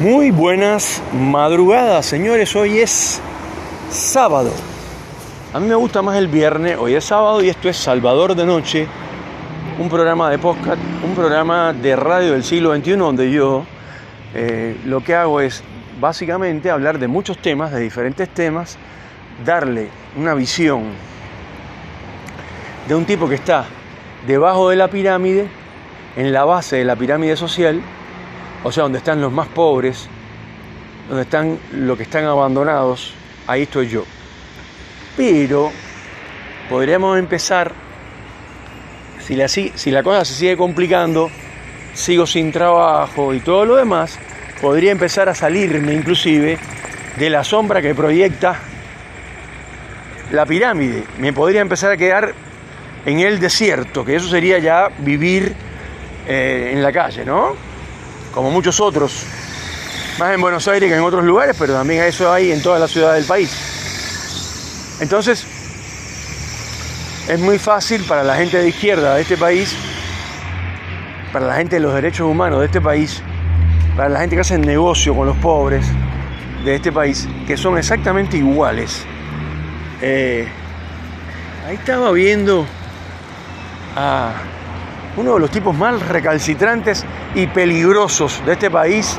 Muy buenas madrugadas, señores. Hoy es sábado. A mí me gusta más el viernes. Hoy es sábado y esto es Salvador de Noche, un programa de podcast, un programa de radio del siglo XXI donde yo eh, lo que hago es básicamente hablar de muchos temas, de diferentes temas, darle una visión de un tipo que está debajo de la pirámide, en la base de la pirámide social, o sea, donde están los más pobres, donde están los que están abandonados, ahí estoy yo. Pero podríamos empezar, si la, si la cosa se sigue complicando, sigo sin trabajo y todo lo demás, podría empezar a salirme inclusive de la sombra que proyecta la pirámide. Me podría empezar a quedar en el desierto, que eso sería ya vivir eh, en la calle, ¿no? Como muchos otros, más en Buenos Aires que en otros lugares, pero también eso hay en todas las ciudades del país. Entonces, es muy fácil para la gente de izquierda de este país, para la gente de los derechos humanos de este país, para la gente que hace negocio con los pobres de este país, que son exactamente iguales. Eh, ahí estaba viendo a uno de los tipos más recalcitrantes y peligrosos de este país,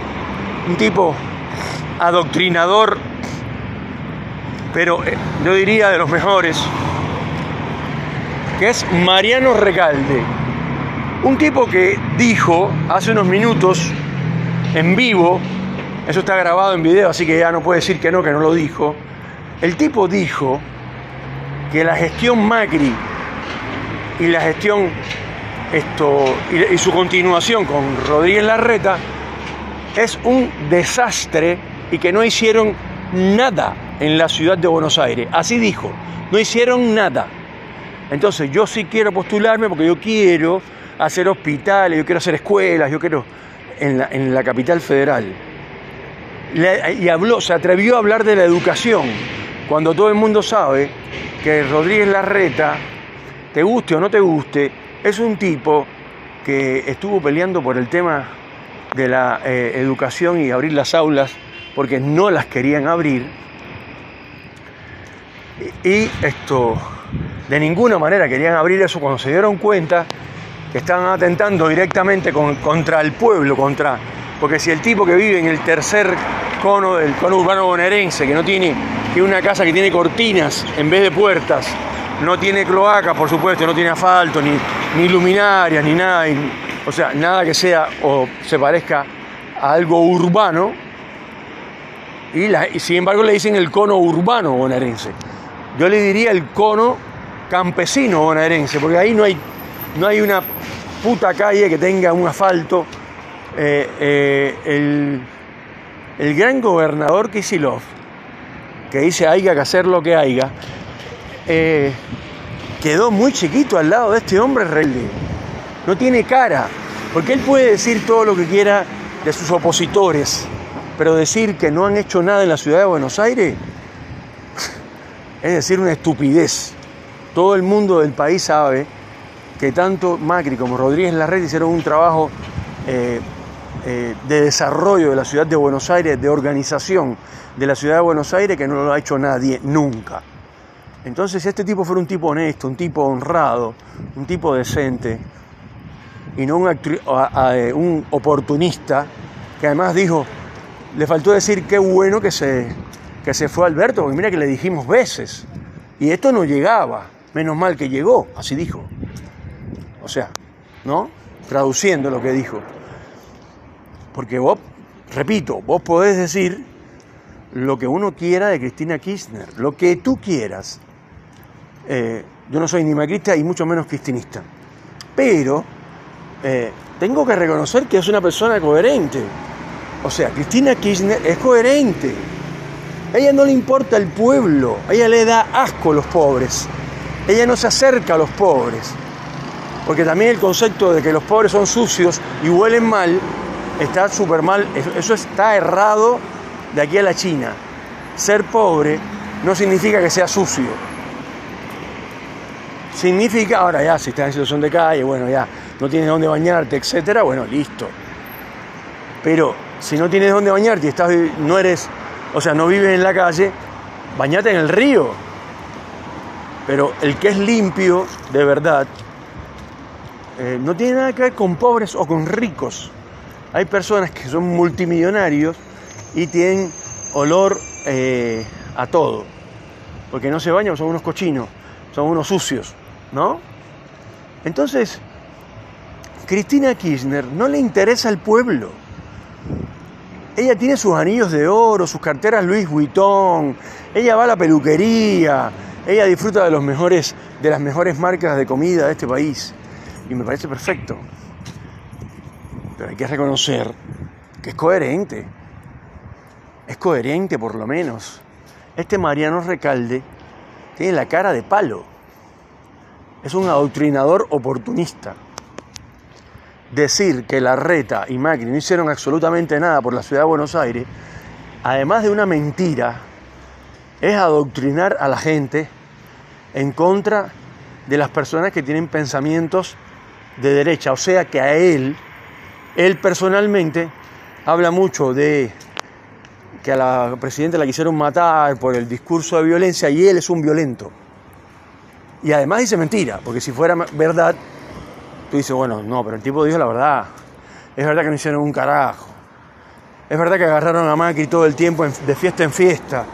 un tipo adoctrinador, pero eh, yo diría de los mejores, que es Mariano Recalde, un tipo que dijo hace unos minutos en vivo, eso está grabado en video, así que ya no puede decir que no, que no lo dijo, el tipo dijo que la gestión Macri y la gestión esto, y, su continuación con Rodríguez Larreta es un desastre y que no hicieron nada en la ciudad de Buenos Aires. Así dijo, no hicieron nada. Entonces yo sí quiero postularme porque yo quiero hacer hospitales, yo quiero hacer escuelas, yo quiero en la, en la capital federal. y habló, se atrevió a hablar de la educación, cuando todo el mundo sabe que Rodríguez Larreta, te guste o no te guste, es un tipo que estuvo peleando por el tema de la eh, educación y abrir las aulas porque no las querían abrir. Y esto, de ninguna manera querían abrir eso cuando se dieron cuenta que estaban atentando directamente contra el pueblo, contra. Porque si el tipo que vive en el tercer cono del cono urbano bonaerense, que no tiene, una casa que tiene cortinas en vez de puertas, no tiene cloaca, por supuesto, no tiene asfalto, ni, ni luminarias, ni nada, o sea, nada que sea o se parezca a algo urbano, y, sin embargo le dicen el cono urbano bonaerense. Yo le diría el cono campesino bonaerense, porque ahí no hay, no hay una puta calle que tenga un asfalto. Eh, eh, el, el, gran gobernador Kisilov, que dice haya que hacer lo que haya, eh, quedó muy chiquito al lado de este hombre rebelde. No tiene cara, porque él puede decir todo lo que quiera de sus opositores, pero decir que no han hecho nada en la ciudad de Buenos Aires es decir una estupidez. Todo el mundo del país sabe que tanto Macri como Rodríguez Larreta hicieron un trabajo eh, eh, de desarrollo de la ciudad de Buenos Aires, de organización de la ciudad de Buenos Aires, que no lo ha hecho nadie nunca. Entonces, este tipo fuera un tipo honesto, un tipo honrado, un tipo decente, y no un, eh, un oportunista, que además dijo, le faltó decir qué bueno que se, que se fue Alberto, porque mira que le dijimos veces, y esto no llegaba, menos mal que llegó, así dijo. O sea, ¿no? Traduciendo lo que dijo. Porque vos, repito, vos podés decir lo que uno quiera de Cristina Kirchner, lo que tú quieras, eh, yo no soy ni macrista y mucho menos cristinista. Pero eh, tengo que reconocer que es una persona coherente. O sea, Cristina Kirchner es coherente. A ella no le importa el pueblo, a ella le da asco a los pobres. Ella no se acerca a los pobres. Porque también el concepto de que los pobres son sucios y huelen mal está súper mal. Eso está errado de aquí a la China. Ser pobre no significa que sea sucio significa, ahora ya, si estás en situación de calle, bueno, ya no tienes dónde bañarte, etcétera, bueno, listo. Pero si no tienes dónde bañarte y estás, no eres, o sea, no vives en la calle, bañate en el río. Pero el que es limpio, de verdad, eh, no tiene nada que ver con pobres o con ricos. Hay personas que son multimillonarios y tienen olor eh, a todo. Porque no se bañan, son unos cochinos, son unos sucios, ¿no? Entonces, Cristina Kirchner no le interesa el pueblo. Ella tiene sus anillos de oro, sus carteras Louis Vuitton, ella va a la peluquería, ella disfruta de, los mejores, de las mejores marcas de comida de este país. Y me parece perfecto. Pero hay que reconocer que es coherente. Es coherente por lo menos. Este Mariano Recalde tiene la cara de palo. Es un adoctrinador oportunista decir que la reta y Macri no hicieron absolutamente nada por la ciudad de Buenos Aires, además de una mentira, es adoctrinar a la gente en contra de las personas que tienen pensamientos de derecha. O sea que a él, él personalmente, habla mucho de que a la presidenta la quisieron matar por el discurso de violencia y él es un violento. Y además dice mentira, porque si fuera verdad, tú dices, bueno, no, pero el tipo dijo la verdad. Es verdad que no hicieron un carajo. Es verdad que agarraron a Macri todo el tiempo de fiesta en fiesta.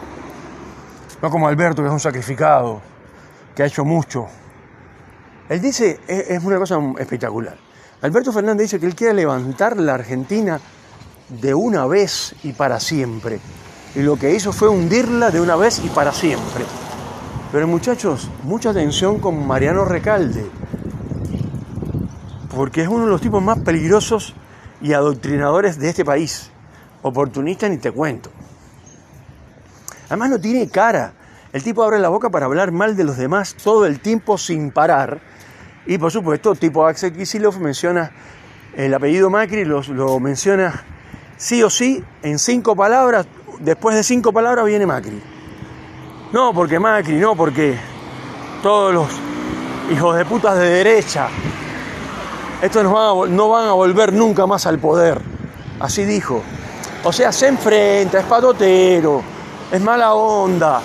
No como Alberto, que es un sacrificado, que ha hecho mucho. Él dice, es una cosa espectacular. Alberto Fernández dice que él quiere levantar la Argentina de una vez y para siempre. Y lo que hizo fue hundirla de una vez y para siempre. Pero muchachos, mucha atención con Mariano Recalde porque es uno de los tipos más peligrosos y adoctrinadores de este país. Oportunista ni te cuento. Además no tiene cara. El tipo abre la boca para hablar mal de los demás todo el tiempo sin parar. Y por supuesto, tipo Axel Kicillof menciona el apellido Macri, lo, lo menciona sí o sí en cinco palabras. Después de cinco palabras viene Macri. No porque Macri, no porque todos los hijos de putas de derecha estos no van, a, volver nunca más al poder. Así dijo. O sea, se enfrenta, es patotero, es mala onda,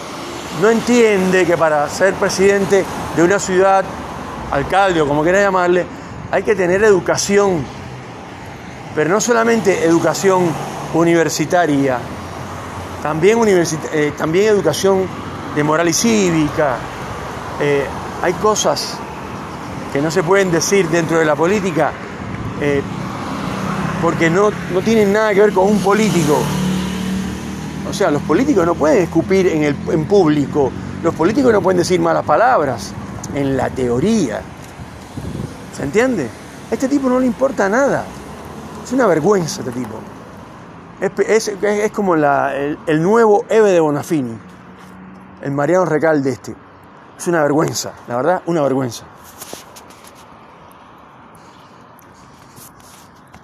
no entiende que para ser presidente de una ciudad, alcalde o como quiera llamarle, hay que tener educación, pero no solamente educación universitaria, también, eh, también educación de moral y cívica. Eh, hay cosas que no se pueden decir dentro de la política eh, porque no, no tienen nada que ver con un político. O sea, los políticos no pueden escupir en, el, en público, los políticos no pueden decir malas palabras, en la teoría. ¿Se entiende? A este tipo no le importa nada. Es una vergüenza este tipo. Es, es, como la, el, el, nuevo Eve de Bonafini, el Mariano Recalde este. Es una vergüenza, la verdad, una vergüenza.